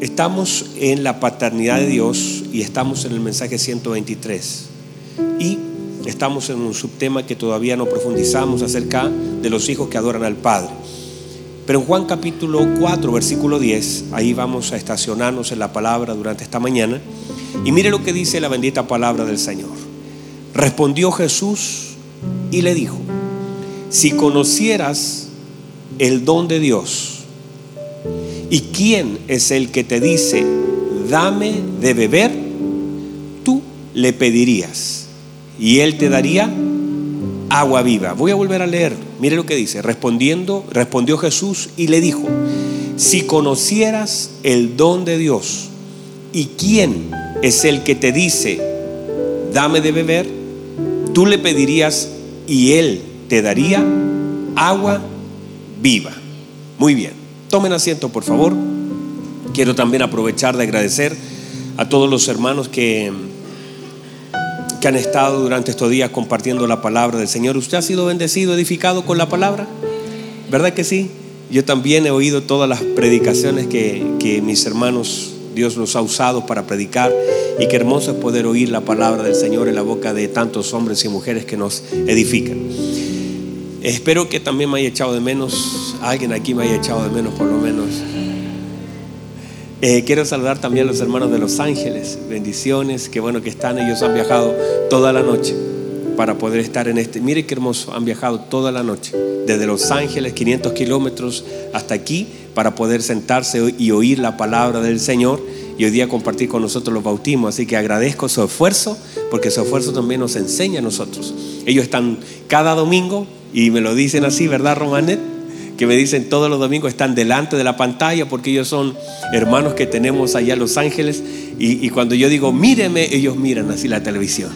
estamos en la paternidad de Dios y estamos en el mensaje 123. Y estamos en un subtema que todavía no profundizamos acerca de los hijos que adoran al Padre. Pero en Juan capítulo 4, versículo 10, ahí vamos a estacionarnos en la palabra durante esta mañana. Y mire lo que dice la bendita palabra del Señor. Respondió Jesús y le dijo, si conocieras el don de Dios, ¿y quién es el que te dice, dame de beber? Tú le pedirías y él te daría agua viva. Voy a volver a leer. Mire lo que dice. Respondiendo, respondió Jesús y le dijo, si conocieras el don de Dios y quién es el que te dice, dame de beber, tú le pedirías y él te daría agua viva. Muy bien. Tomen asiento, por favor. Quiero también aprovechar de agradecer a todos los hermanos que que han estado durante estos días compartiendo la palabra del Señor. ¿Usted ha sido bendecido, edificado con la palabra? ¿Verdad que sí? Yo también he oído todas las predicaciones que, que mis hermanos, Dios los ha usado para predicar. Y qué hermoso es poder oír la palabra del Señor en la boca de tantos hombres y mujeres que nos edifican. Espero que también me haya echado de menos, alguien aquí me haya echado de menos por lo menos. Eh, quiero saludar también a los hermanos de Los Ángeles. Bendiciones, qué bueno que están. Ellos han viajado toda la noche para poder estar en este. Mire qué hermoso, han viajado toda la noche, desde Los Ángeles, 500 kilómetros hasta aquí, para poder sentarse y oír la palabra del Señor y hoy día compartir con nosotros los bautismos. Así que agradezco su esfuerzo, porque su esfuerzo también nos enseña a nosotros. Ellos están cada domingo y me lo dicen así, ¿verdad, Romanet? que me dicen todos los domingos están delante de la pantalla porque ellos son hermanos que tenemos allá en Los Ángeles y, cuando yo digo míreme, ellos miran así la televisión.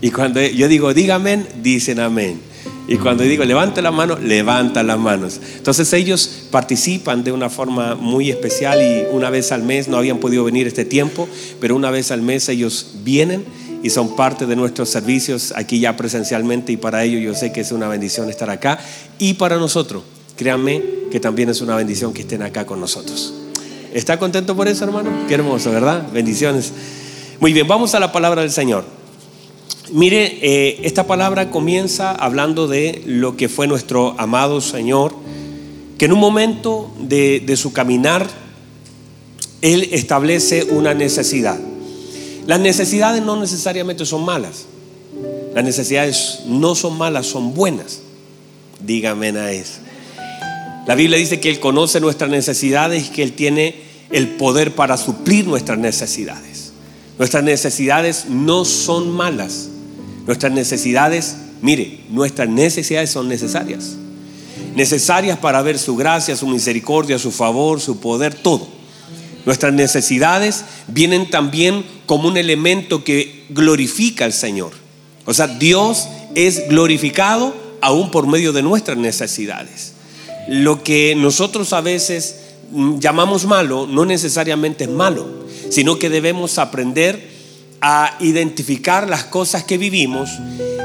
Y cuando yo digo dígame, dicen amén. Y cuando digo levanta la mano, levantan las manos. Entonces ellos participan de una forma muy especial y una vez al mes, no habían podido venir este tiempo, pero una vez al mes ellos vienen y son parte de nuestros servicios aquí ya presencialmente y para ellos yo sé que es una bendición estar acá y para nosotros Créanme que también es una bendición que estén acá con nosotros. ¿Está contento por eso, hermano? Qué hermoso, ¿verdad? Bendiciones. Muy bien, vamos a la palabra del Señor. Mire, eh, esta palabra comienza hablando de lo que fue nuestro amado Señor, que en un momento de, de su caminar, Él establece una necesidad. Las necesidades no necesariamente son malas. Las necesidades no son malas, son buenas. Dígame a eso. La Biblia dice que Él conoce nuestras necesidades y que Él tiene el poder para suplir nuestras necesidades. Nuestras necesidades no son malas. Nuestras necesidades, mire, nuestras necesidades son necesarias. Necesarias para ver su gracia, su misericordia, su favor, su poder, todo. Nuestras necesidades vienen también como un elemento que glorifica al Señor. O sea, Dios es glorificado aún por medio de nuestras necesidades lo que nosotros a veces llamamos malo no necesariamente es malo, sino que debemos aprender a identificar las cosas que vivimos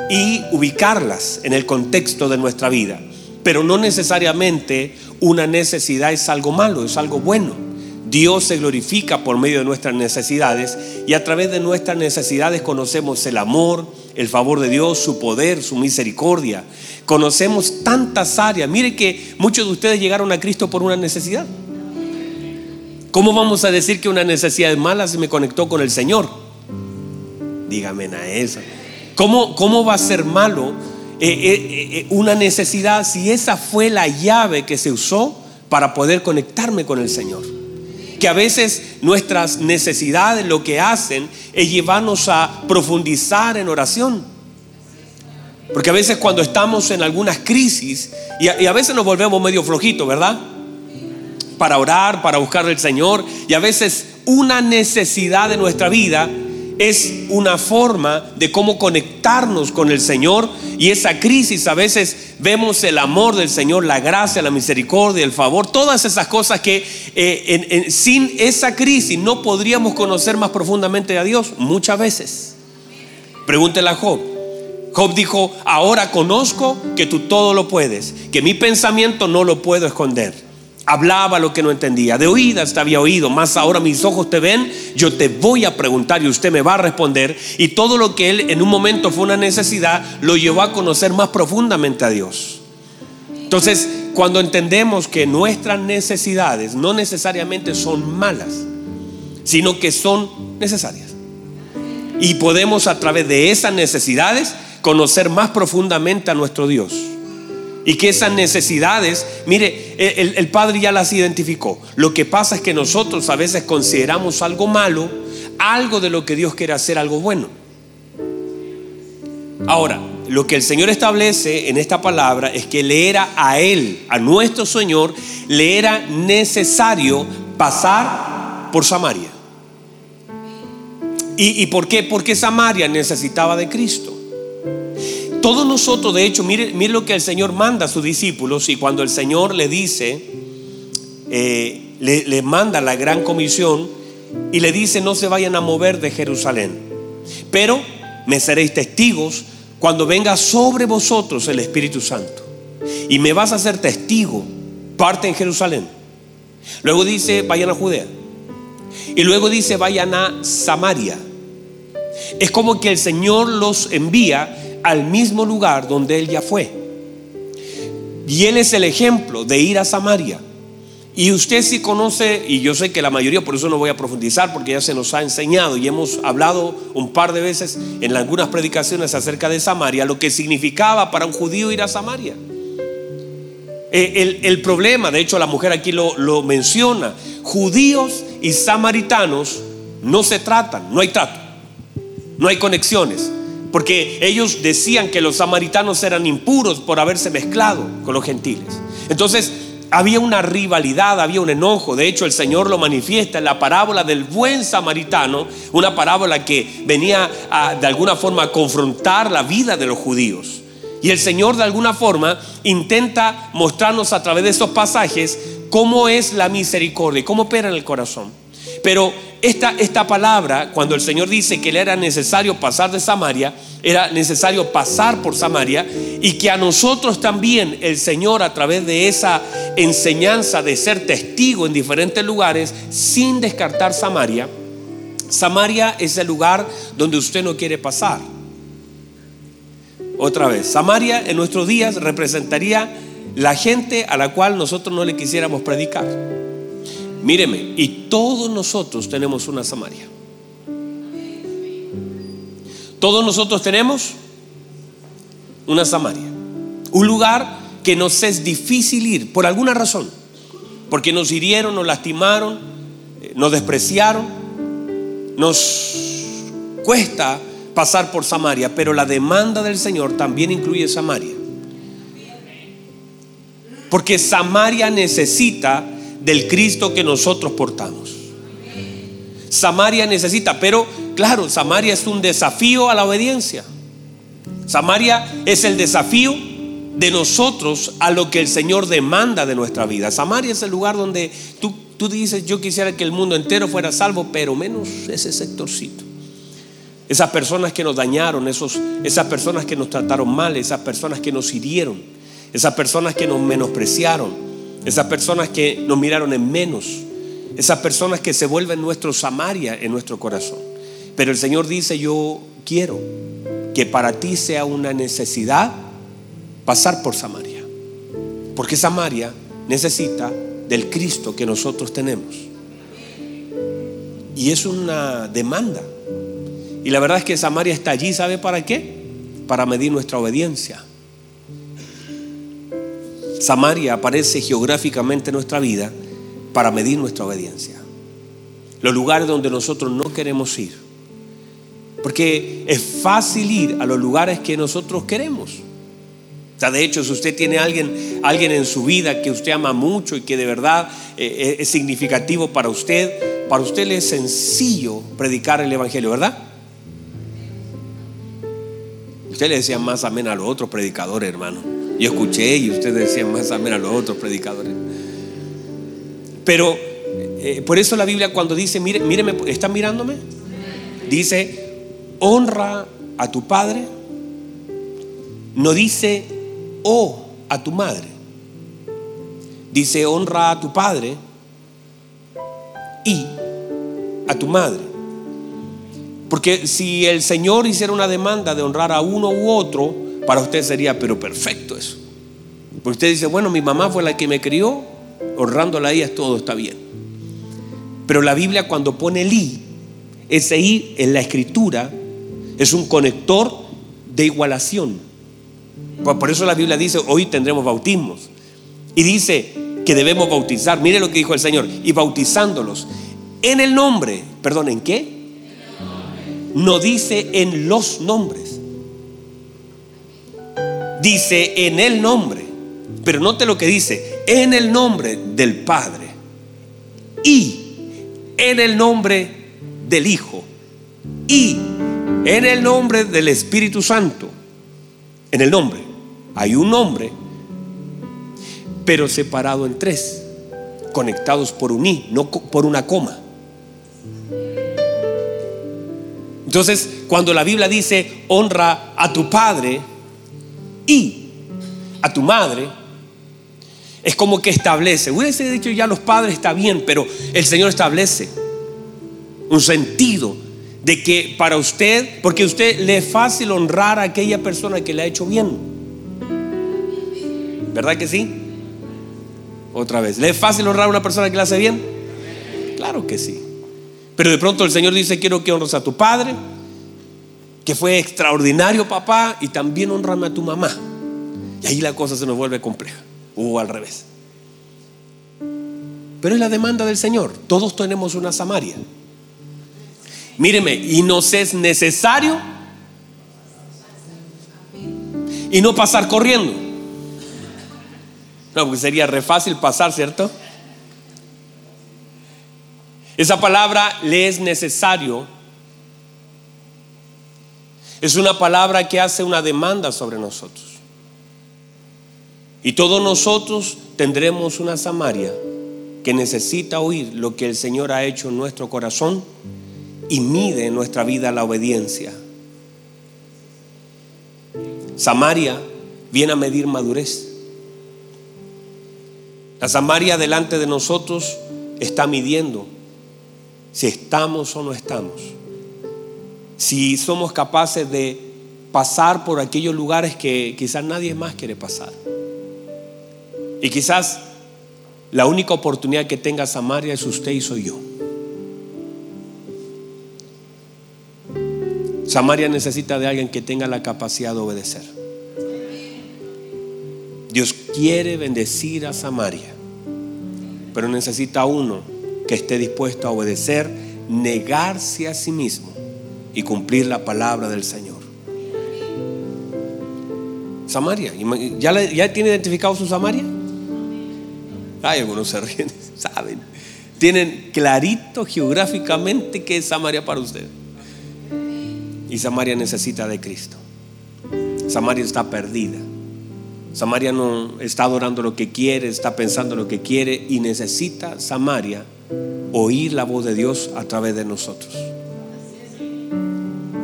y ubicarlas en el contexto de nuestra vida. Pero no necesariamente una necesidad es algo malo, es algo bueno. Dios se glorifica por medio de nuestras necesidades y a través de nuestras necesidades conocemos el amor, el favor de Dios, su poder, su misericordia. Conocemos tantas áreas. Mire que muchos de ustedes llegaron a Cristo por una necesidad. ¿Cómo vamos a decir que una necesidad es mala si me conectó con el Señor? Dígame a eso. ¿Cómo, ¿Cómo va a ser malo eh, eh, eh, una necesidad si esa fue la llave que se usó para poder conectarme con el Señor? Que a veces nuestras necesidades lo que hacen es llevarnos a profundizar en oración. Porque a veces cuando estamos en algunas crisis, y a, veces nos volvemos medio flojitos, ¿verdad? Para orar, para buscar al Señor, y a veces una necesidad de nuestra vida es una forma de cómo conectarnos con el Señor y esa crisis a veces vemos el amor del Señor, la gracia, la misericordia, el favor, todas esas cosas que eh, sin esa crisis no podríamos conocer más profundamente a Dios muchas veces. Pregúntele a Job. Job dijo, ahora conozco que tú todo lo puedes, que mi pensamiento no lo puedo esconder. Hablaba lo que no entendía. De oídas te había oído, más ahora mis ojos te ven, yo te voy a preguntar y usted me va a responder. Y todo lo que él en un momento fue una necesidad, lo llevó a conocer más profundamente a Dios. Entonces, cuando entendemos que nuestras necesidades no necesariamente son malas, sino que son necesarias. Y podemos a través de esas necesidades conocer más profundamente a nuestro Dios. Y que esas necesidades, mire, el, Padre ya las identificó. Lo que pasa es que nosotros a veces consideramos algo malo, algo de lo que Dios quiere hacer algo bueno. Ahora, lo que el Señor establece en esta palabra es que le era a Él, a nuestro Señor, le era necesario pasar por Samaria. ¿Y, por qué? Porque Samaria necesitaba de Cristo. Todos nosotros, de hecho, mire, lo que el Señor manda a sus discípulos y cuando el Señor le dice, eh, le, le manda la gran comisión y le dice, no se vayan a mover de Jerusalén, pero me seréis testigos cuando venga sobre vosotros el Espíritu Santo. Y me vas a ser testigo, parte en Jerusalén. Luego dice, vayan a Judea. Y luego dice, vayan a Samaria. Es como que el Señor los envía al mismo lugar donde él ya fue. Y él es el ejemplo de ir a Samaria. Y usted si conoce, y yo sé que la mayoría, por eso no voy a profundizar, porque ya se nos ha enseñado y hemos hablado un par de veces en algunas predicaciones acerca de Samaria, lo que significaba para un judío ir a Samaria. Eh, el, problema, de hecho la mujer aquí lo, lo menciona, judíos y samaritanos no se tratan, no hay trato, no hay conexiones. Porque ellos decían que los samaritanos eran impuros por haberse mezclado con los gentiles. Entonces había una rivalidad, había un enojo. De hecho, el Señor lo manifiesta en la parábola del buen samaritano, una parábola que venía de alguna forma a confrontar la vida de los judíos. Y el Señor de alguna forma intenta mostrarnos a través de esos pasajes cómo es la misericordia, cómo opera en el corazón. Pero esta, esta palabra, cuando el Señor dice que le era necesario pasar de Samaria, era necesario pasar por Samaria y que a nosotros también el Señor a través de esa enseñanza de ser testigo en diferentes lugares sin descartar Samaria, Samaria es el lugar donde usted no quiere pasar. Otra vez, Samaria en nuestros días representaría la gente a la cual nosotros no le quisiéramos predicar. Míreme, y todos nosotros tenemos una Samaria. Todos nosotros tenemos una Samaria. Un lugar que nos es difícil ir por alguna razón. Porque nos hirieron, nos lastimaron, eh, nos despreciaron. Nos cuesta pasar por Samaria, pero la demanda del Señor también incluye Samaria. Porque Samaria necesita del Cristo que nosotros portamos. Samaria necesita, pero claro, Samaria es un desafío a la obediencia. Samaria es el desafío de nosotros a lo que el Señor demanda de nuestra vida. Samaria es el lugar donde tú, tú dices, yo quisiera que el mundo entero fuera salvo, pero menos ese sectorcito. Esas personas que nos dañaron, esos, esas personas que nos trataron mal, esas personas que nos hirieron, esas personas que nos menospreciaron, esas personas que nos miraron en menos, esas personas que se vuelven nuestro Samaria en nuestro corazón. Pero el Señor dice, yo quiero que para ti sea una necesidad pasar por Samaria. Porque Samaria necesita del Cristo que nosotros tenemos. Y es una demanda. Y la verdad es que Samaria está allí, ¿sabe para qué? Para medir nuestra obediencia. Samaria aparece geográficamente en nuestra vida para medir nuestra obediencia. Los lugares donde nosotros no queremos ir. Porque es fácil ir a los lugares que nosotros queremos. O sea, de hecho, si usted tiene alguien, alguien en su vida que usted ama mucho y que de verdad eh, es significativo para usted, para usted le es sencillo predicar el Evangelio, ¿verdad? Usted le decía más amén a los otros predicadores, hermano. Yo escuché y ustedes decían más a los otros predicadores. Pero eh, por eso la Biblia cuando dice, mire, míreme, ¿están mirándome? Dice, honra a tu padre. No dice, oh, a tu madre. dice, honra a tu padre y a tu madre. Porque si el Señor hiciera una demanda de honrar a uno u otro, para usted sería, pero perfecto eso. Porque usted dice, bueno, mi mamá fue la que me crió, honrándola a ella todo está bien. Pero la Biblia cuando pone el i, ese i en la escritura es un conector de igualación. Por eso la Biblia dice, hoy tendremos bautismos. Y dice que debemos bautizar. Mire lo que dijo el Señor. Y bautizándolos en el nombre. Perdón, ¿en qué? No dice en los nombres. Dice en el nombre. Pero note lo que dice. En el nombre del Padre. Y en el nombre del Hijo. Y en el nombre del Espíritu Santo. En el nombre. Hay un nombre, pero separado en tres, conectados por un i, no por una coma. Entonces, cuando la Biblia dice honra a tu padre y a tu madre, es como que establece. Hubiese dicho ya los padres está bien, pero el Señor establece un sentido de que para usted, porque a usted le es fácil honrar a aquella persona que le ha hecho bien. ¿Verdad que sí? Otra vez, ¿le es fácil honrar a una persona que le hace bien? Claro que sí. Pero de pronto el Señor dice, quiero que honres a tu padre, que fue extraordinario papá, y también honrame a tu mamá. Y ahí la cosa se nos vuelve compleja, o al revés. Pero es la demanda del Señor. Todos tenemos una Samaria. Míreme, y nos es necesario y no pasar corriendo. No, porque sería re fácil pasar, ¿cierto? Esa palabra le es necesario. Es una palabra que hace una demanda sobre nosotros. Y todos nosotros tendremos una Samaria que necesita oír lo que el Señor ha hecho en nuestro corazón y mide en nuestra vida la obediencia. Samaria viene a medir madurez. La Samaria delante de nosotros está midiendo si estamos o no estamos. Si somos capaces de pasar por aquellos lugares que quizás nadie más quiere pasar. Y quizás la única oportunidad que tenga Samaria es usted y soy yo. Samaria necesita de alguien que tenga la capacidad de obedecer. Dios quiere bendecir a Samaria, pero necesita uno que esté dispuesto a obedecer, negarse a sí mismo y cumplir la palabra del Señor. Samaria, ¿ya, tiene identificado su Samaria? Ay, algunos se ríen, saben. Tienen clarito geográficamente que es Samaria para usted. Y Samaria necesita de Cristo. Samaria está perdida. Samaria no está adorando lo que quiere, está pensando lo que quiere y necesita Samaria oír la voz de Dios a través de nosotros.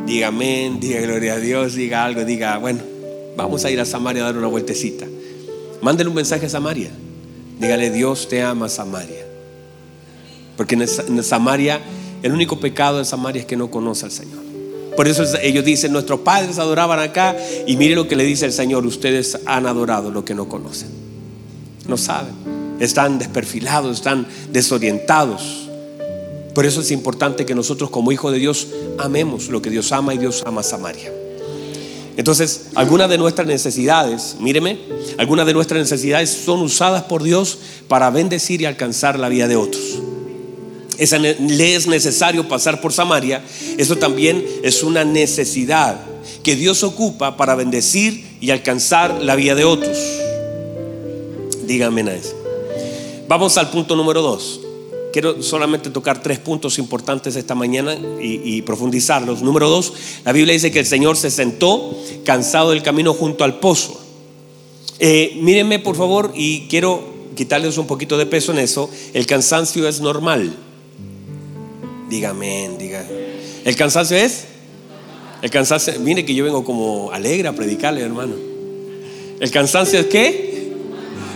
Diga amén, diga gloria a Dios, diga algo, diga, bueno, vamos a ir a Samaria a dar una vueltecita. Mándele un mensaje a Samaria. Dígale, Dios te ama, Samaria. Porque en Samaria, el único pecado de Samaria es que no conoce al Señor. Por eso ellos dicen, nuestros padres adoraban acá y mire lo que le dice el Señor, ustedes han adorado lo que no conocen. No saben, están desperfilados, están desorientados. Por eso es importante que nosotros como hijos de Dios amemos lo que Dios ama y Dios ama a Samaria. Entonces, algunas de nuestras necesidades, míreme, algunas de nuestras necesidades son usadas por Dios para bendecir y alcanzar la vida de otros le es necesario pasar por Samaria, eso también es una necesidad que Dios ocupa para bendecir y alcanzar la vida de otros. Díganme a eso. Vamos al punto número dos. Quiero solamente tocar tres puntos importantes esta mañana y, profundizarlos. Número dos, la Biblia dice que el Señor se sentó cansado del camino junto al pozo. Eh, mírenme por favor y quiero quitarles un poquito de peso en eso. El cansancio es normal. Dígame, diga. ¿El cansancio es? El cansancio, mire que yo vengo como alegre a predicarle, hermano. ¿El cansancio es qué?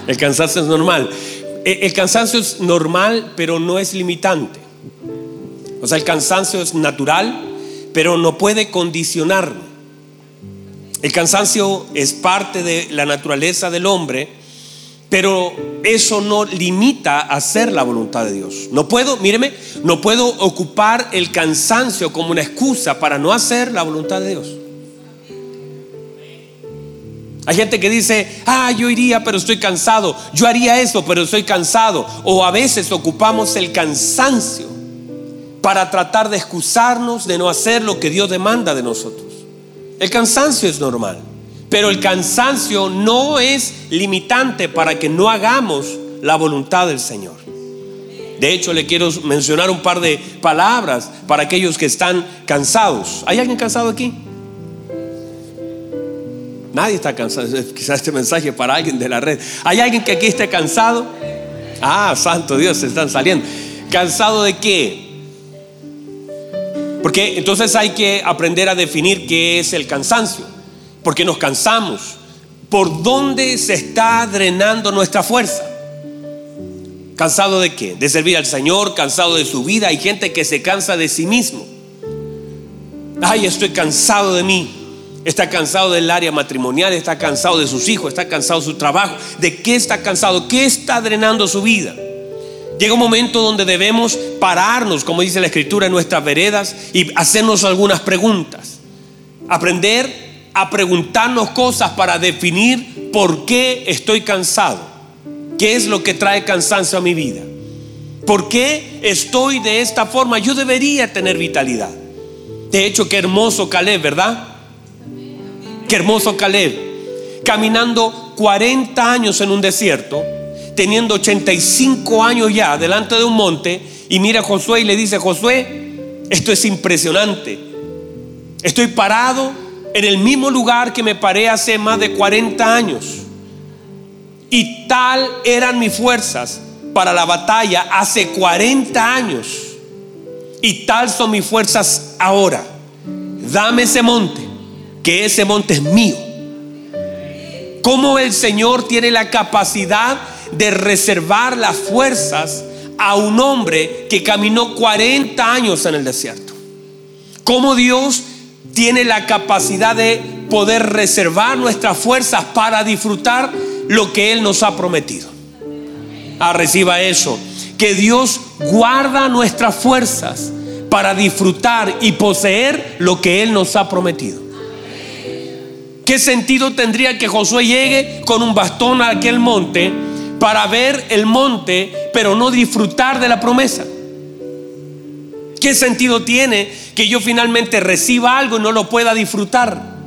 El cansancio es normal. E, el cansancio es normal, pero no es limitante. O sea, el cansancio es natural, pero no puede condicionarme. El cansancio es parte de la naturaleza del hombre, pero eso no limita a hacer la voluntad de Dios. No puedo, míreme, no puedo ocupar el cansancio como una excusa para no hacer la voluntad de Dios. Hay gente que dice, ah, yo iría, pero estoy cansado. Yo haría eso, pero estoy cansado. O a veces ocupamos el cansancio para tratar de excusarnos de no hacer lo que Dios demanda de nosotros. El cansancio es normal, pero el cansancio no es limitante para que no hagamos la voluntad del Señor. De hecho, le quiero mencionar un par de palabras para aquellos que están cansados. ¿Hay alguien cansado aquí? Nadie está cansado. Quizás este mensaje para alguien de la red. ¿Hay alguien que aquí esté cansado? Ah, santo Dios, se están saliendo. ¿Cansado de qué? Porque entonces hay que aprender a definir qué es el cansancio. Porque nos cansamos. ¿Por dónde se está drenando nuestra fuerza? ¿Cansado de qué? De servir al Señor, cansado de su vida. Hay gente que se cansa de sí mismo. Ay, estoy cansado de mí. Está cansado del área matrimonial, está cansado de sus hijos, está cansado de su trabajo. ¿De qué está cansado? ¿Qué está drenando su vida? Llega un momento donde debemos pararnos, como dice la escritura, en nuestras veredas y hacernos algunas preguntas. Aprender a preguntarnos cosas para definir por qué estoy cansado. ¿Qué es lo que trae cansancio a mi vida? ¿Por qué estoy de esta forma? Yo debería tener vitalidad. De hecho, qué hermoso Caleb, ¿verdad? Qué hermoso Caleb. Caminando 40 años en un desierto teniendo 85 años ya delante de un monte y mira a Josué y le dice, Josué, esto es impresionante. Estoy parado en el mismo lugar que me paré hace más de 40 años. Y tal eran mis fuerzas para la batalla hace 40 años. Y tal son mis fuerzas ahora. Dame ese monte, que ese monte es mío. Como el Señor tiene la capacidad de reservar las fuerzas a un hombre que caminó 40 años en el desierto. Cómo Dios tiene la capacidad de poder reservar nuestras fuerzas para disfrutar lo que Él nos ha prometido. Ah, reciba eso. Que Dios guarda nuestras fuerzas para disfrutar y poseer lo que Él nos ha prometido. ¿Qué sentido tendría que Josué llegue con un bastón a aquel monte? para ver el monte, pero no disfrutar de la promesa. ¿Qué sentido tiene que yo finalmente reciba algo y no lo pueda disfrutar?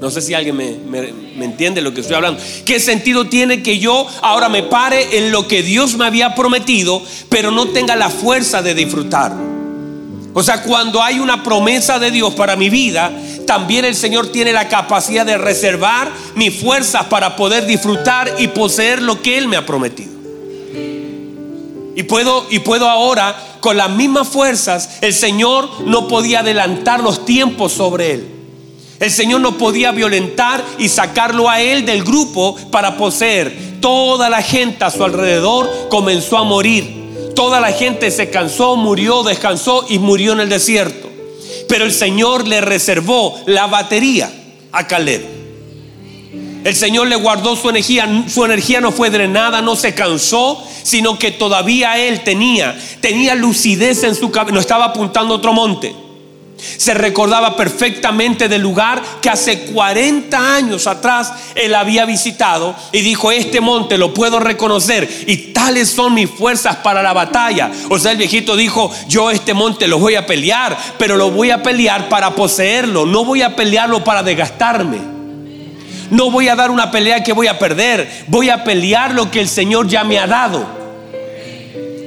No sé si alguien me, entiende lo que estoy hablando. ¿Qué sentido tiene que yo ahora me pare en lo que Dios me había prometido, pero no tenga la fuerza de disfrutarlo? O sea, cuando hay una promesa de Dios para mi vida, también el Señor tiene la capacidad de reservar mis fuerzas para poder disfrutar y poseer lo que Él me ha prometido. Y puedo, y puedo ahora, con las mismas fuerzas, el Señor no podía adelantar los tiempos sobre Él. El Señor no podía violentar y sacarlo a Él del grupo para poseer. Toda la gente a su alrededor comenzó a morir. Toda la gente se cansó, murió, descansó y murió en el desierto. Pero el Señor le reservó la batería a Caleb. El Señor le guardó su energía, su energía no fue drenada, no se cansó, sino que todavía él tenía, tenía lucidez en su cabeza, no estaba apuntando a otro monte. Se recordaba perfectamente del lugar que hace 40 años atrás él había visitado y dijo, este monte lo puedo reconocer y tales son mis fuerzas para la batalla. O sea, el viejito dijo, yo este monte lo voy a pelear, pero lo voy a pelear para poseerlo, no voy a pelearlo para desgastarme. No voy a dar una pelea que voy a perder, voy a pelear lo que el Señor ya me ha dado.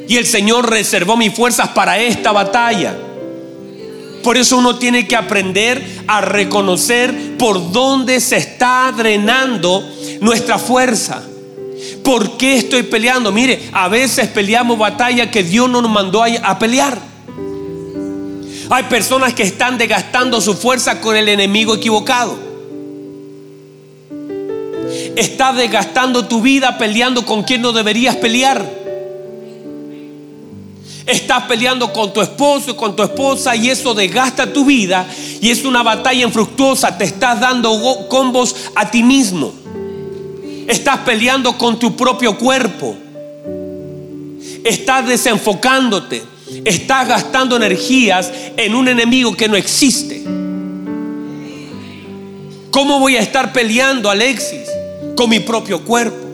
Y el Señor reservó mis fuerzas para esta batalla. Por eso uno tiene que aprender a reconocer por dónde se está drenando nuestra fuerza. ¿Por qué estoy peleando? Mire, a veces peleamos batallas que Dios no nos mandó a pelear. Hay personas que están desgastando su fuerza con el enemigo equivocado. Estás desgastando tu vida peleando con quien no deberías pelear. Estás peleando con tu esposo, con tu esposa y eso desgasta tu vida y es una batalla infructuosa. Te estás dando combos a ti mismo. Estás peleando con tu propio cuerpo. Estás desenfocándote. Estás gastando energías en un enemigo que no existe. ¿Cómo voy a estar peleando, Alexis, con mi propio cuerpo?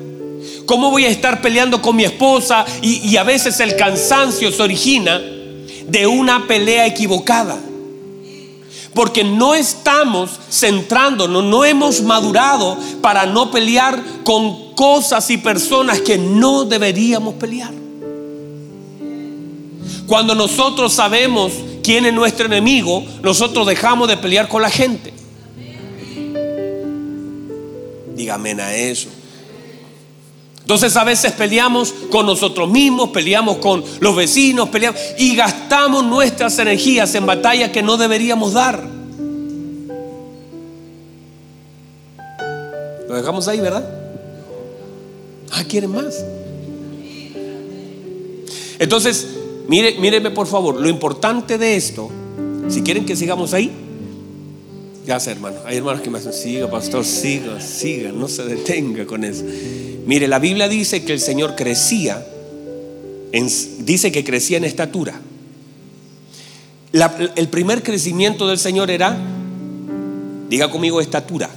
¿Cómo voy a estar peleando con mi esposa? Y, a veces el cansancio se origina de una pelea equivocada. Porque no estamos centrándonos, no hemos madurado para no pelear con cosas y personas que no deberíamos pelear. Cuando nosotros sabemos quién es nuestro enemigo, nosotros dejamos de pelear con la gente. Dígame a eso. Entonces a veces peleamos con nosotros mismos, peleamos con los vecinos, peleamos y gastamos nuestras energías en batallas que no deberíamos dar. Lo dejamos ahí, ¿verdad? Ah, quieren más. Entonces, mire, míreme por favor, lo importante de esto, si quieren que sigamos ahí, sé, hermano. Hay hermanos que me dicen, siga, pastor, siga, siga, no se detenga con eso. Mire, la Biblia dice que el Señor crecía, dice que crecía en estatura. el primer crecimiento del Señor era, diga conmigo, estatura.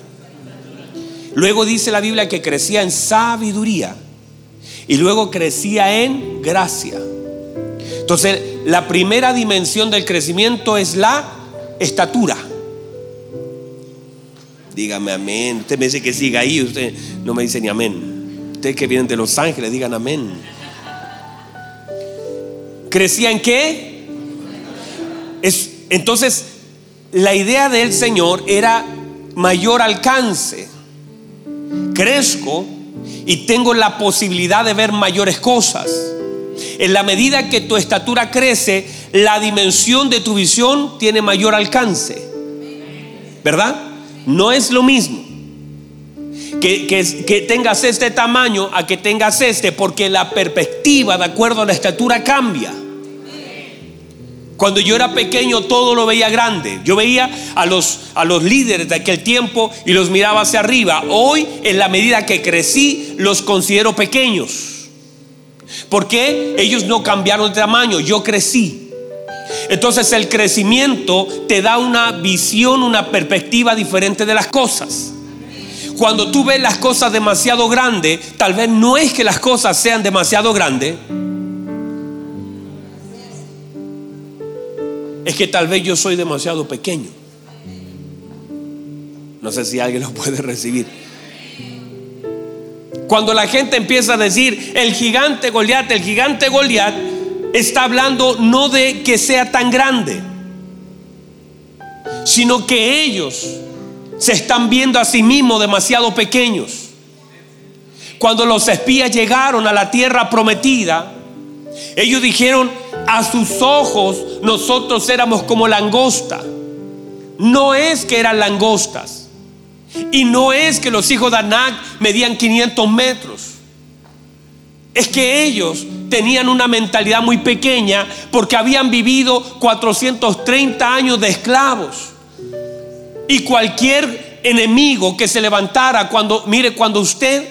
Luego dice la Biblia que crecía en sabiduría y luego crecía en gracia. Entonces, la primera dimensión del crecimiento es la estatura. Dígame amén. Usted me dice que siga ahí, usted no me dice ni amén. Ustedes que vienen de Los Ángeles, digan amén. ¿Crecía en qué? Es, entonces, la idea del Señor era mayor alcance. Crezco y tengo la posibilidad de ver mayores cosas. En la medida que tu estatura crece, la dimensión de tu visión tiene mayor alcance. ¿Verdad? No es lo mismo que, tengas este tamaño a que tengas este, porque la perspectiva de acuerdo a la estatura cambia. Cuando yo era pequeño todo lo veía grande. Yo veía a los, a los líderes de aquel tiempo y los miraba hacia arriba. Hoy, en la medida que crecí, los considero pequeños. Porque ellos no cambiaron de tamaño, yo crecí. Entonces el crecimiento te da una visión, una perspectiva diferente de las cosas cuando tú ves las cosas demasiado grandes, tal vez no es que las cosas sean demasiado grandes, es que tal vez yo soy demasiado pequeño. No sé si alguien lo puede recibir. Cuando la gente empieza a decir el gigante Goliat, el gigante Goliat está hablando no de que sea tan grande, sino que ellos se están viendo a sí mismos demasiado pequeños. Cuando los espías llegaron a la tierra prometida, ellos dijeron, a sus ojos nosotros éramos como langosta. No es que eran langostas. Y no es que los hijos de Anac medían 500 metros. Es que ellos tenían una mentalidad muy pequeña porque habían vivido 430 años de esclavos. Y cualquier enemigo que se levantara cuando, mire, cuando usted,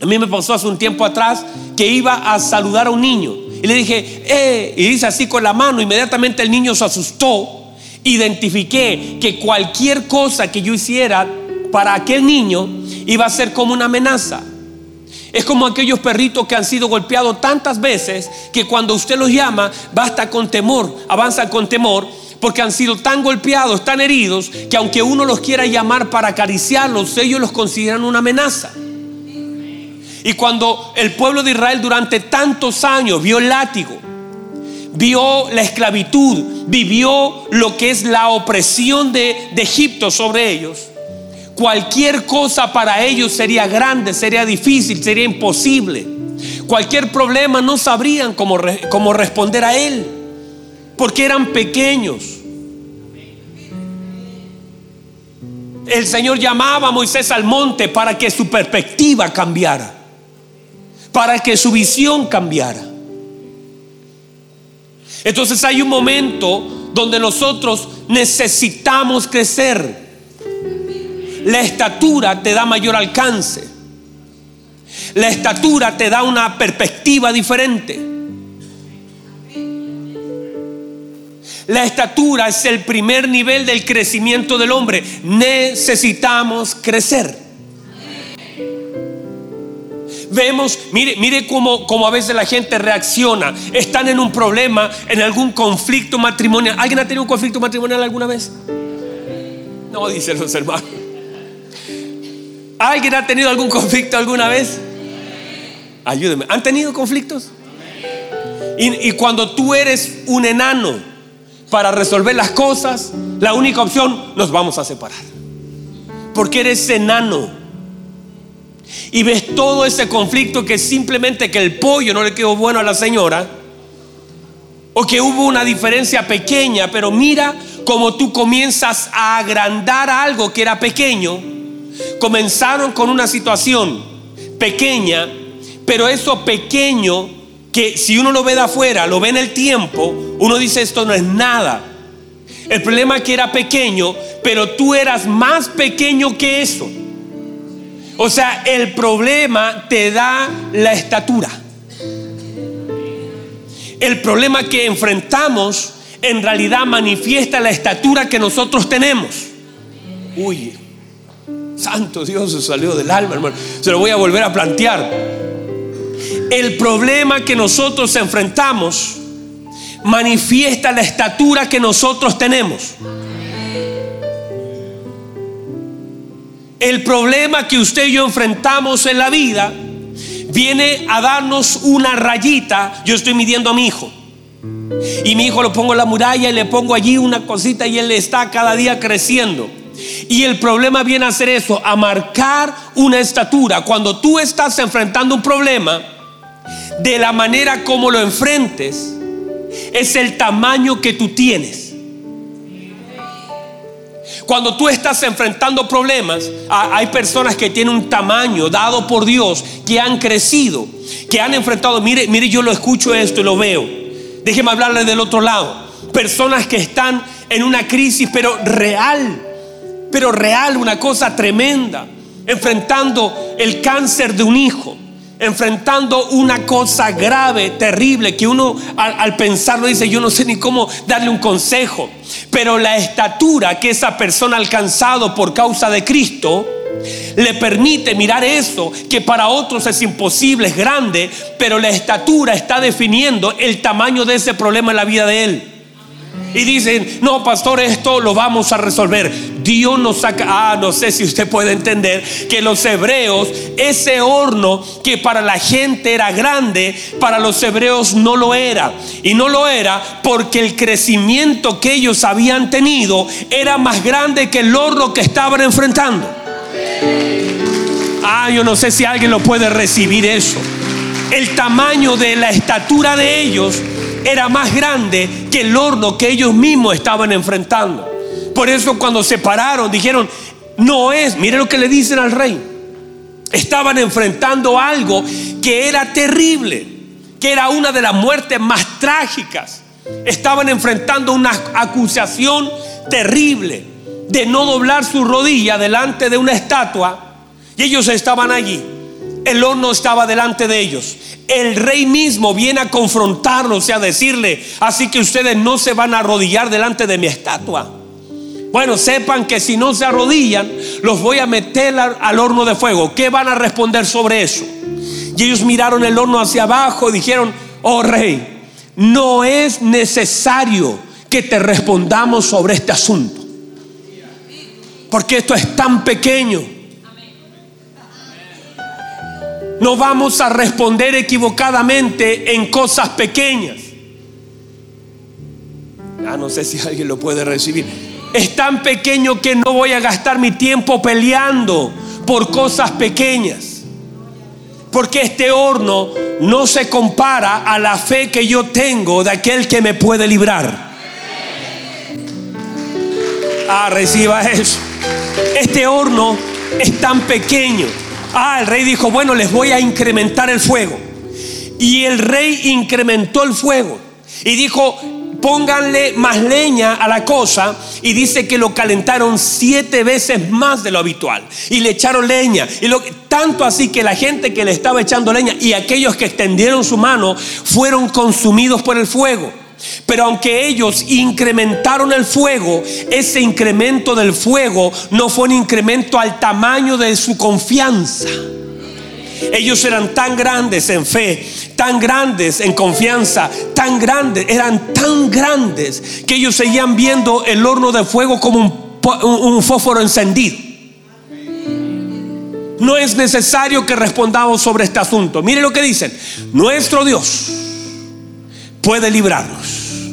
a mí me pasó hace un tiempo atrás que iba a saludar a un niño. Y le dije, eh, y dice así con la mano, inmediatamente el niño se asustó. Identifiqué que cualquier cosa que yo hiciera para aquel niño iba a ser como una amenaza. Es como aquellos perritos que han sido golpeados tantas veces que cuando usted los llama, basta con temor, avanza con temor porque han sido tan golpeados, tan heridos, que aunque uno los quiera llamar para acariciarlos, ellos los consideran una amenaza. Y cuando el pueblo de Israel durante tantos años vio el látigo, vio la esclavitud, vivió lo que es la opresión de, de Egipto sobre ellos, cualquier cosa para ellos sería grande, sería difícil, sería imposible. Cualquier problema no sabrían cómo, cómo responder a él porque eran pequeños. el Señor llamaba a Moisés al monte para que su perspectiva cambiara, para que su visión cambiara. Entonces hay un momento donde nosotros necesitamos crecer. La estatura te da mayor alcance. La estatura te da una perspectiva diferente. La estatura es el primer nivel del crecimiento del hombre. Necesitamos crecer. Vemos, mire, mire cómo, cómo, a veces la gente reacciona. Están en un problema, en algún conflicto matrimonial. ¿Alguien ha tenido un conflicto matrimonial alguna vez? No, dicen los hermanos. ¿Alguien ha tenido algún conflicto alguna vez? Ayúdeme. ¿Han tenido conflictos? Y, cuando tú eres un enano, para resolver las cosas, la única opción, nos vamos a separar. Porque eres enano. Y ves todo ese conflicto que simplemente que el pollo no le quedó bueno a la señora. O que hubo una diferencia pequeña, pero mira cómo tú comienzas a agrandar algo que era pequeño. Comenzaron con una situación pequeña, pero eso pequeño que si uno lo ve de afuera, lo ve en el tiempo, uno dice esto no es nada. El problema es que era pequeño, pero tú eras más pequeño que eso. O sea, el problema te da la estatura. El problema que enfrentamos en realidad manifiesta la estatura que nosotros tenemos. Uy, santo Dios, se salió del alma, hermano. Se lo voy a volver a plantear. El problema que nosotros enfrentamos manifiesta la estatura que nosotros tenemos. El problema que usted y yo enfrentamos en la vida viene a darnos una rayita. Yo estoy midiendo a mi hijo. Y mi hijo lo pongo en la muralla y le pongo allí una cosita y él está cada día creciendo. Y el problema viene a hacer eso, a marcar una estatura. Cuando tú estás enfrentando un problema, de la manera como lo enfrentes, es el tamaño que tú tienes. Cuando tú estás enfrentando problemas, hay personas que tienen un tamaño dado por Dios, que han crecido, que han enfrentado, mire, mire, yo lo escucho esto y lo veo. Déjeme hablarle del otro lado. Personas que están en una crisis, pero real, pero real, una cosa tremenda, enfrentando el cáncer de un hijo enfrentando una cosa grave, terrible, que uno al, pensarlo dice, yo no sé ni cómo darle un consejo, pero la estatura que esa persona ha alcanzado por causa de Cristo, le permite mirar eso que para otros es imposible, es grande, pero la estatura está definiendo el tamaño de ese problema en la vida de él y dicen, no, pastor, esto lo vamos a resolver. Dios nos saca, ah, no sé si usted puede entender que los hebreos, ese horno que para la gente era grande, para los hebreos no lo era. Y no lo era porque el crecimiento que ellos habían tenido era más grande que el horno que estaban enfrentando. Ah, yo no sé si alguien lo puede recibir eso. El tamaño de la estatura de ellos era más grande que el horno que ellos mismos estaban enfrentando. Por eso cuando se pararon dijeron, no es, mire lo que le dicen al rey. Estaban enfrentando algo que era terrible, que era una de las muertes más trágicas. Estaban enfrentando una acusación terrible de no doblar su rodilla delante de una estatua y ellos estaban allí. El horno estaba delante de ellos el rey mismo viene a confrontarlos y a decirle, así que ustedes no se van a arrodillar delante de mi estatua. Bueno, sepan que si no se arrodillan, los voy a meter al horno de fuego. ¿Qué van a responder sobre eso? Y ellos miraron el horno hacia abajo y dijeron, oh rey, no es necesario que te respondamos sobre este asunto. Porque esto es tan pequeño no vamos a responder equivocadamente en cosas pequeñas. Ah, no sé si alguien lo puede recibir. Es tan pequeño que no voy a gastar mi tiempo peleando por cosas pequeñas. Porque este horno no se compara a la fe que yo tengo de aquel que me puede librar. Ah, reciba eso. este horno es tan pequeño. Ah, el rey dijo, bueno, les voy a incrementar el fuego. Y el rey incrementó el fuego y dijo, pónganle más leña a la cosa y dice que lo calentaron siete veces más de lo habitual y le echaron leña y lo, tanto así que la gente que le estaba echando leña y aquellos que extendieron su mano fueron consumidos por el fuego. Pero aunque ellos incrementaron el fuego, ese incremento del fuego no fue un incremento al tamaño de su confianza. Ellos eran tan grandes en fe, tan grandes en confianza, tan grandes, eran tan grandes que ellos seguían viendo el horno de fuego como un, fósforo encendido. No es necesario que respondamos sobre este asunto. Mire lo que dicen. Nuestro Dios puede librarnos.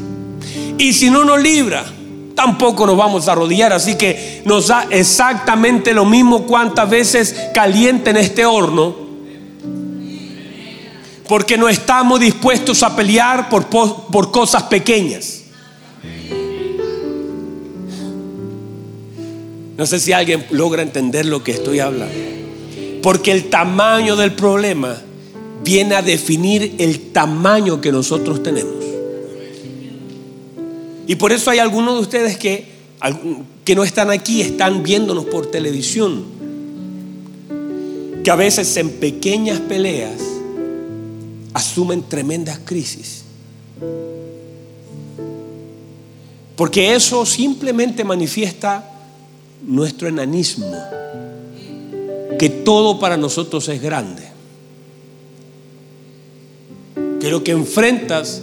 Y si no nos libra, tampoco nos vamos a arrodillar. Así que nos da exactamente lo mismo cuántas veces caliente en este horno. Porque no estamos dispuestos a pelear por, por cosas pequeñas. No sé si alguien logra entender lo que estoy hablando. Porque el tamaño del problema viene a definir el tamaño que nosotros tenemos. Y por eso hay algunos de ustedes que, que no están aquí, están viéndonos por televisión, que a veces en pequeñas peleas asumen tremendas crisis. Porque eso simplemente manifiesta nuestro enanismo, que todo para nosotros es grande que lo que enfrentas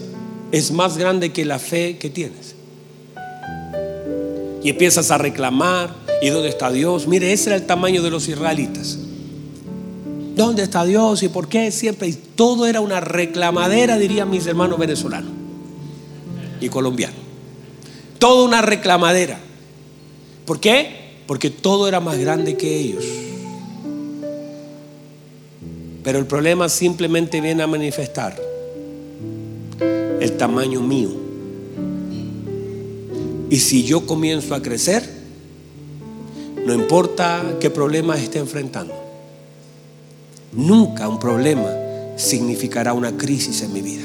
es más grande que la fe que tienes. Y empiezas a reclamar, ¿y dónde está Dios? Mire, ese era el tamaño de los israelitas. ¿Dónde está Dios? ¿Y por qué siempre? Y todo era una reclamadera, dirían mis hermanos venezolanos y colombianos. Todo una reclamadera. ¿Por qué? Porque todo era más grande que ellos. Pero el problema simplemente viene a manifestar tamaño mío. Y si yo comienzo a crecer, no importa qué problema esté enfrentando, nunca un problema significará una crisis en mi vida.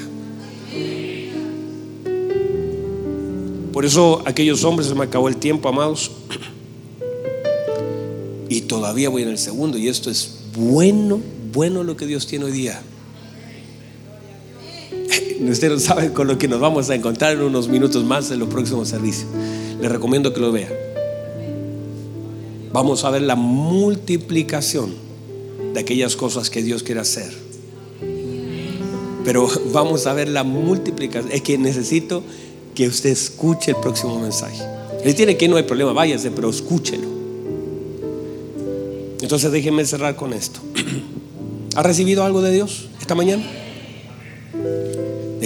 Por eso aquellos hombres se me acabó el tiempo, amados. Y todavía voy en el segundo. Y esto es bueno, bueno lo que Dios tiene hoy día. Usted no sabe con lo que nos vamos a encontrar en unos minutos más en los próximos servicios. Le recomiendo que lo vea. Vamos a ver la multiplicación de aquellas cosas que Dios quiere hacer. Pero vamos a ver la multiplicación. Es que necesito que usted escuche el próximo mensaje. Él tiene que no hay problema, váyase, pero escúchelo. Entonces déjenme cerrar con esto. ¿Ha recibido algo de Dios esta mañana?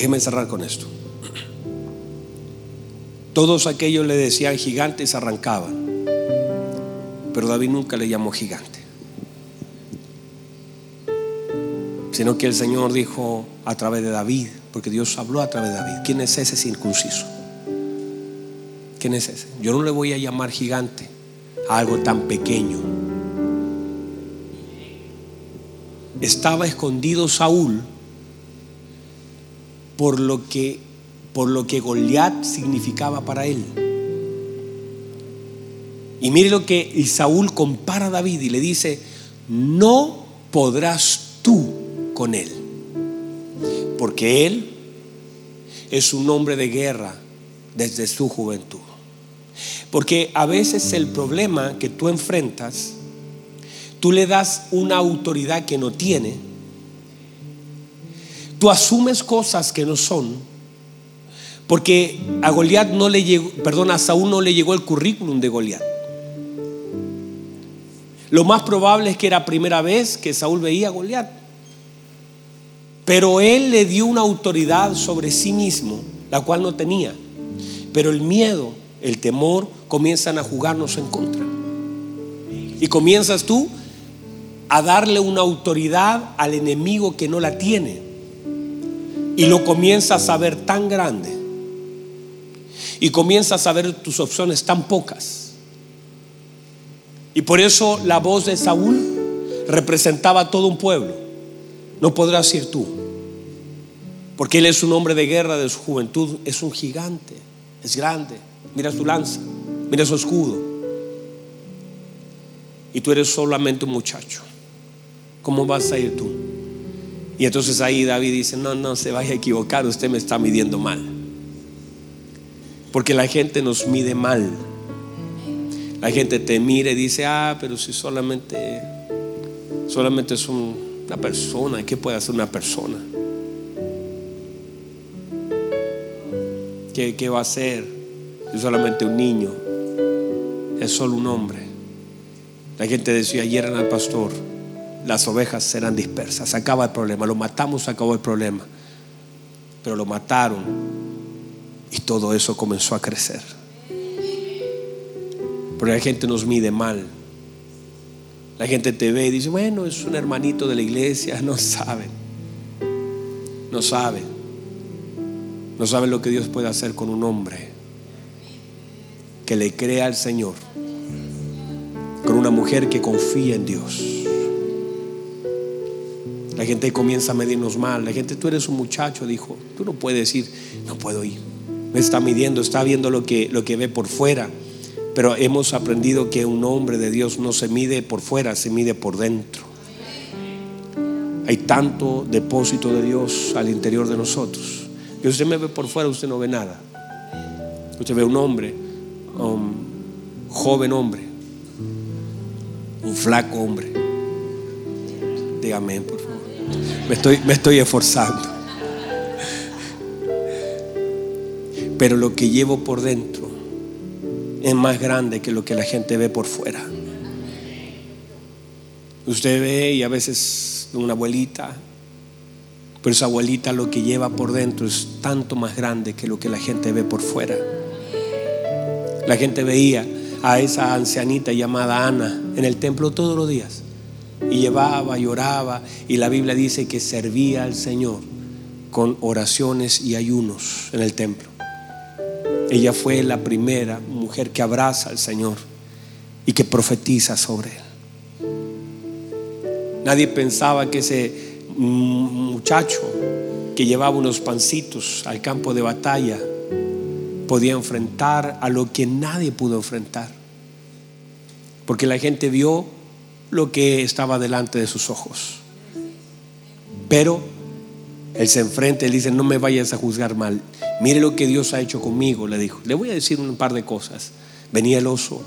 Déjeme cerrar con esto. Todos aquellos le decían gigantes arrancaban, pero David nunca le llamó gigante, sino que el Señor dijo a través de David, porque Dios habló a través de David, ¿quién es ese circunciso? ¿Quién es ese? Yo no le voy a llamar gigante a algo tan pequeño. Estaba escondido Saúl por lo que, por lo que Goliat significaba para él. Y mire lo que Saúl compara a David y le dice, no podrás tú con él, porque él es un hombre de guerra desde su juventud. Porque a veces el problema que tú enfrentas, tú le das una autoridad que no tiene Tú asumes cosas que no son. Porque a Goliat no le llegó, perdón, a Saúl no le llegó el currículum de Goliat. Lo más probable es que era primera vez que Saúl veía a Goliat. Pero él le dio una autoridad sobre sí mismo, la cual no tenía. Pero el miedo, el temor comienzan a jugarnos en contra. Y comienzas tú a darle una autoridad al enemigo que no la tiene y lo comienzas a ver tan grande y comienzas a ver tus opciones tan pocas Y por eso la voz de Saúl representaba a todo un pueblo. No podrás ir tú. Porque él es un hombre de guerra de su juventud, es un gigante, es grande. Mira su lanza, mira su escudo. Y tú eres solamente un muchacho. ¿Cómo vas a ir tú? Y entonces ahí David dice, no, no se vaya a equivocar, usted me está midiendo mal. Porque la gente nos mide mal. La gente te mira y dice, ah, pero si solamente, solamente es una persona, ¿qué puede hacer una persona? ¿Qué, ¿Qué va a hacer? Es solamente un niño, es solo un hombre. La gente decía, ayer al pastor, las ovejas serán dispersas. acaba el problema. Lo matamos, acabó el problema. Pero lo mataron y todo eso comenzó a crecer. Pero la gente nos mide mal. La gente te ve y dice, bueno, es un hermanito de la iglesia. No saben. No saben. No saben lo que Dios puede hacer con un hombre que le crea al Señor. Con una mujer que confía en Dios. La gente comienza a medirnos mal. La gente, tú eres un muchacho, dijo. Tú no puedes decir, no puedo ir. Me está midiendo, está viendo lo que, lo que ve por fuera. Pero hemos aprendido que un hombre de Dios no se mide por fuera, se mide por dentro. Hay tanto depósito de Dios al interior de nosotros. Que usted me ve por fuera, usted no ve nada. Usted ve un hombre, un joven hombre, un flaco hombre. Dígame, por favor. Me estoy, me estoy esforzando. Pero lo que llevo por dentro es más grande que lo que la gente ve por fuera. Usted ve y a veces una abuelita, pero esa abuelita lo que lleva por dentro es tanto más grande que lo que la gente ve por fuera. La gente veía a esa ancianita llamada Ana en el templo todos los días y llevaba, lloraba y la Biblia dice que servía al Señor con oraciones y ayunos en el templo. Ella fue la primera mujer que abraza al Señor y que profetiza sobre él. Nadie pensaba que ese muchacho que llevaba unos pancitos al campo de batalla podía enfrentar a lo que nadie pudo enfrentar. Porque la gente vio lo que estaba delante de sus ojos. Pero él se enfrenta, él dice, no me vayas a juzgar mal. Mire lo que Dios ha hecho conmigo, le dijo. Le voy a decir un par de cosas. Venía el oso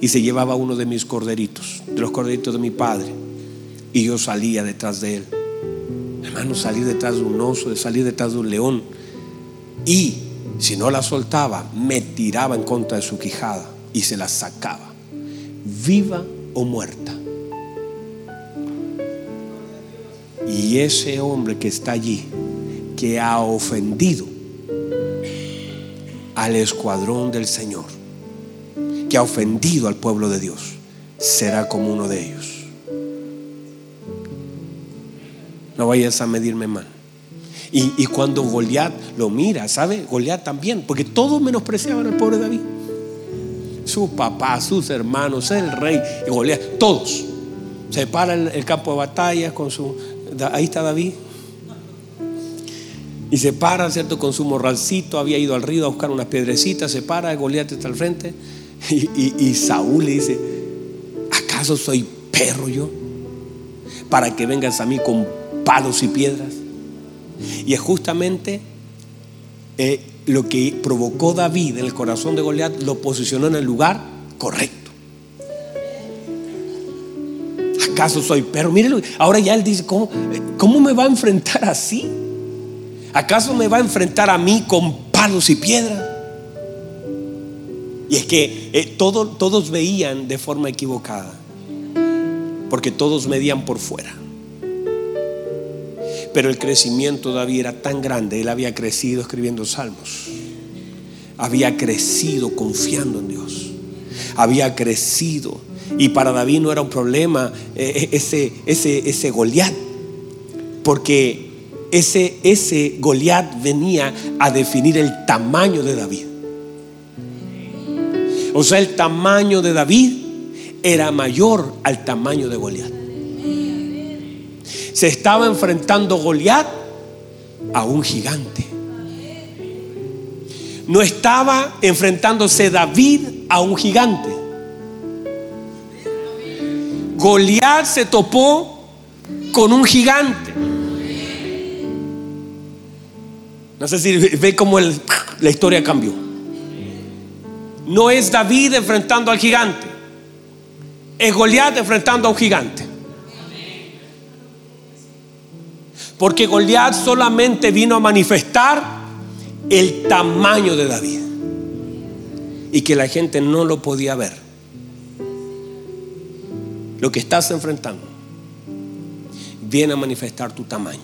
y se llevaba uno de mis corderitos, de los corderitos de mi padre. Y yo salía detrás de él. Hermano, salir detrás de un oso, de salir detrás de un león. Y si no la soltaba, me tiraba en contra de su quijada y se la sacaba. Viva o muerta. Y ese hombre que está allí, que ha ofendido al escuadrón del Señor, que ha ofendido al pueblo de Dios, será como uno de ellos. No vayas a medirme mal. Y, cuando Goliat lo mira, ¿sabe? Goliat también, porque todos menospreciaban al pobre David su papá, sus hermanos, el rey, y Goliat, todos. Se para el, el campo de batalla con su. Ahí está David. Y se para, ¿cierto? Con su morralcito, había ido al río a buscar unas piedrecitas, se para, Goliat está al frente. Y, Saúl le dice: ¿Acaso soy perro yo? Para que vengas a mí con palos y piedras. Y es justamente eh, lo que provocó David en el corazón de Goliat lo posicionó en el lugar correcto. ¿Acaso soy perro? Mírelo, ahora ya él dice, ¿cómo, ¿cómo me va a enfrentar así? ¿Acaso me va a enfrentar a mí con palos y piedras? Y es que eh, todos veían de forma equivocada, porque todos medían por fuera. Pero el crecimiento de David era tan grande, él había crecido escribiendo salmos. Había crecido confiando en Dios. Había crecido. Y para David no era un problema eh, eh, ese, ese, ese Goliat. Porque ese, ese Goliat venía a definir el tamaño de David. O sea, el tamaño de David era mayor al tamaño de Goliat. Se estaba enfrentando Goliat a un gigante. No estaba enfrentándose David a un gigante. Goliat se topó con un gigante. No sé si ve cómo la historia cambió. No es David enfrentando al gigante. Es Goliat enfrentando a un gigante. Porque Goliat solamente vino a manifestar el tamaño de David. Y que la gente no lo podía ver. Lo que estás enfrentando viene a manifestar tu tamaño.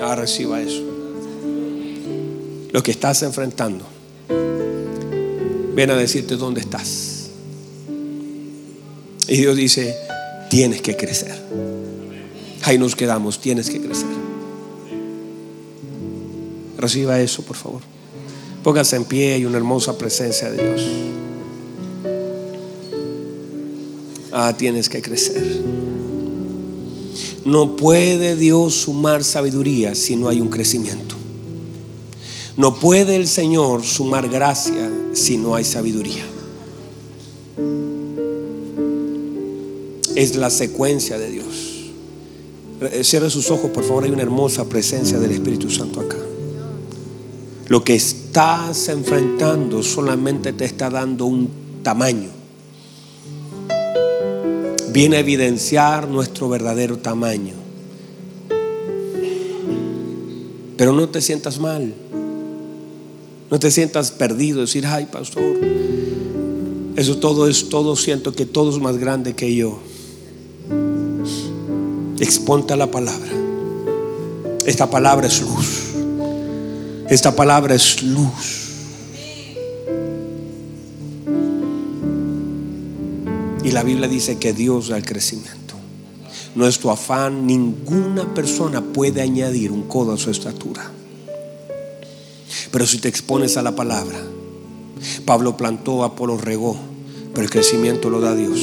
Ahora reciba eso. Lo que estás enfrentando viene a decirte dónde estás. Y Dios dice, tienes que crecer. Ahí nos quedamos, tienes que crecer. Reciba eso, por favor. Póngase en pie y una hermosa presencia de Dios. Ah, tienes que crecer. No puede Dios sumar sabiduría si no hay un crecimiento. No puede el Señor sumar gracia si no hay sabiduría. Es la secuencia de Dios. Eh, cierre sus ojos, por favor. Hay una hermosa presencia del Espíritu Santo acá. Lo que estás enfrentando solamente te está dando un tamaño. Viene a evidenciar nuestro verdadero tamaño. Pero no te sientas mal. No te sientas perdido. Decir, ay, pastor, eso todo es todo. Siento que todo es más grande que yo. Exponta la palabra. Esta palabra es luz. Esta palabra es luz. Y la Biblia dice que Dios da el crecimiento. No es tu afán, ninguna persona puede añadir un codo a su estatura. Pero si te expones a la palabra, Pablo plantó, Apolo regó, pero el crecimiento lo da Dios.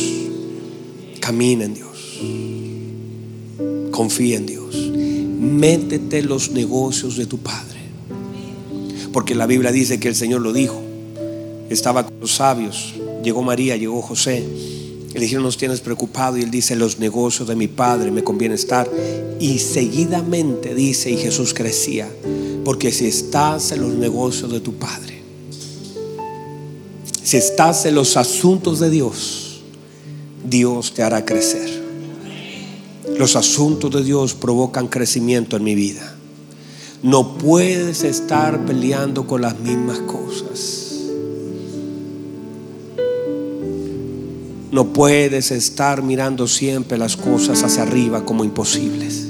Camina en Dios. Confía en Dios. Métete en los negocios de tu Padre. Porque la Biblia dice que el Señor lo dijo. Estaba con los sabios. Llegó María, llegó José. Le dijeron, nos tienes preocupado. Y él dice, los negocios de mi Padre me conviene estar. Y seguidamente dice, y Jesús crecía. Porque si estás en los negocios de tu Padre, si estás en los asuntos de Dios, Dios te hará crecer. Los asuntos de Dios provocan crecimiento en mi vida. No puedes estar peleando con las mismas cosas. No puedes estar mirando siempre las cosas hacia arriba como imposibles.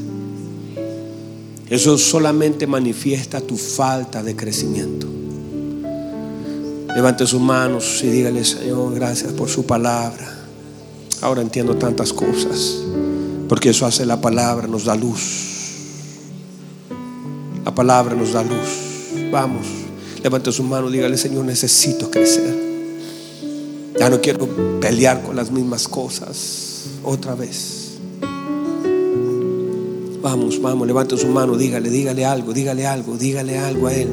Eso solamente manifiesta tu falta de crecimiento. Levante sus manos y dígale, Señor, gracias por su palabra. Ahora entiendo tantas cosas. Porque eso hace la palabra, nos da luz. La palabra nos da luz. Vamos, levante su mano, dígale, Señor, necesito crecer. Ya no quiero pelear con las mismas cosas otra vez. Vamos, vamos, levante su mano, dígale, dígale algo, dígale algo, dígale algo a Él.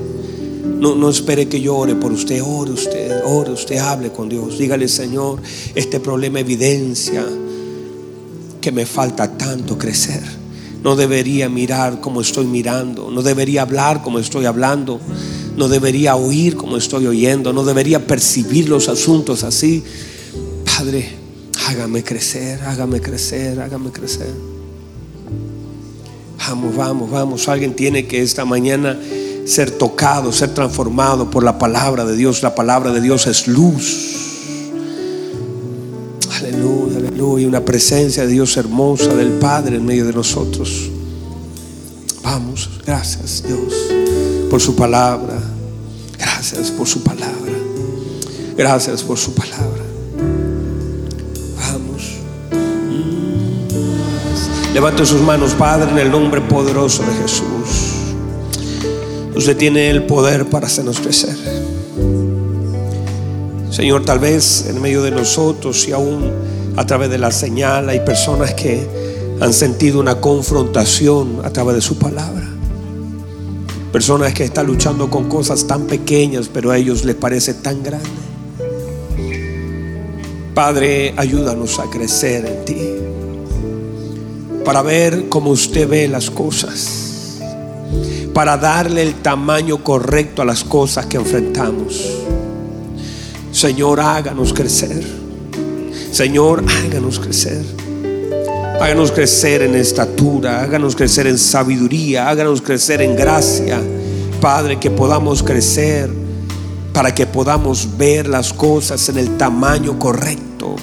No, no espere que yo ore por usted, ore usted, ore usted, hable con Dios. Dígale, Señor, este problema evidencia que me falta tanto crecer. No debería mirar como estoy mirando, no debería hablar como estoy hablando, no debería oír como estoy oyendo, no debería percibir los asuntos así. Padre, hágame crecer, hágame crecer, hágame crecer. Vamos, vamos, vamos. Alguien tiene que esta mañana ser tocado, ser transformado por la palabra de Dios. La palabra de Dios es luz. Una presencia de Dios hermosa del Padre en medio de nosotros. Vamos, gracias Dios por su palabra. Gracias por su palabra. Gracias por su palabra. Vamos. Levante sus manos, Padre, en el nombre poderoso de Jesús. Usted tiene el poder para hacernos crecer. Señor, tal vez en medio de nosotros y aún a través de la señal hay personas que han sentido una confrontación a través de su palabra. Personas que están luchando con cosas tan pequeñas, pero a ellos les parece tan grande. Padre, ayúdanos a crecer en ti. Para ver cómo usted ve las cosas. Para darle el tamaño correcto a las cosas que enfrentamos. Señor, háganos crecer. Señor, háganos crecer. Háganos crecer en estatura, háganos crecer en sabiduría, háganos crecer en gracia. Padre, que podamos crecer para que podamos ver las cosas en el tamaño correcto.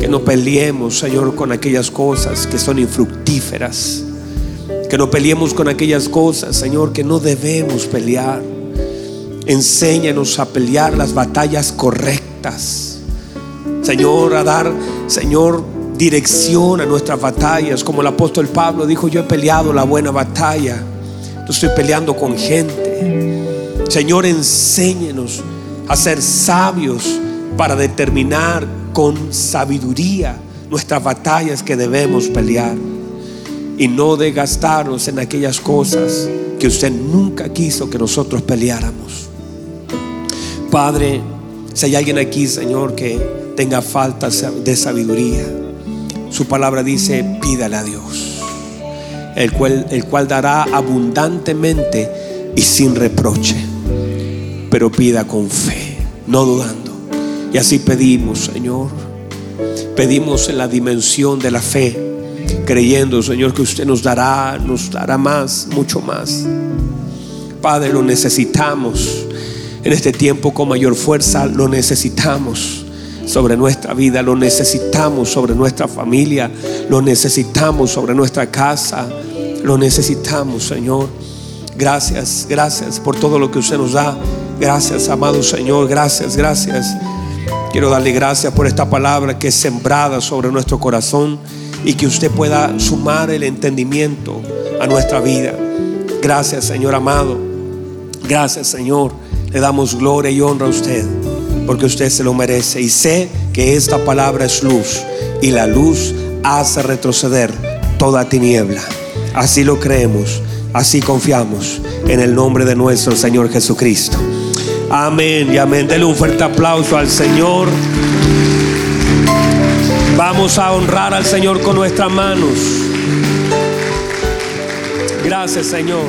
Que no peleemos, Señor, con aquellas cosas que son infructíferas. Que no peleemos con aquellas cosas, Señor, que no debemos pelear. Enséñanos a pelear las batallas correctas. Señor, a dar, Señor, dirección a nuestras batallas. Como el apóstol Pablo dijo, yo he peleado la buena batalla. Yo estoy peleando con gente. Señor, enséñenos a ser sabios para determinar con sabiduría nuestras batallas que debemos pelear. Y no de gastarnos en aquellas cosas que usted nunca quiso que nosotros peleáramos. Padre, si hay alguien aquí, Señor, que tenga falta de sabiduría, su palabra dice, pídale a Dios, el cual, el cual dará abundantemente y sin reproche, pero pida con fe, no dudando. Y así pedimos, Señor, pedimos en la dimensión de la fe, creyendo, Señor, que usted nos dará, nos dará más, mucho más. Padre, lo necesitamos en este tiempo con mayor fuerza, lo necesitamos sobre nuestra vida, lo necesitamos sobre nuestra familia, lo necesitamos sobre nuestra casa, lo necesitamos, Señor. Gracias, gracias por todo lo que usted nos da. Gracias, amado Señor, gracias, gracias. Quiero darle gracias por esta palabra que es sembrada sobre nuestro corazón y que usted pueda sumar el entendimiento a nuestra vida. Gracias, Señor amado. Gracias, Señor. Le damos gloria y honra a usted porque usted se lo merece. Y sé que esta palabra es luz y la luz hace retroceder toda tiniebla. Así lo creemos, así confiamos en el nombre de nuestro Señor Jesucristo. Amén y amén. Denle un fuerte aplauso al Señor. Vamos a honrar al Señor con nuestras manos. Gracias Señor.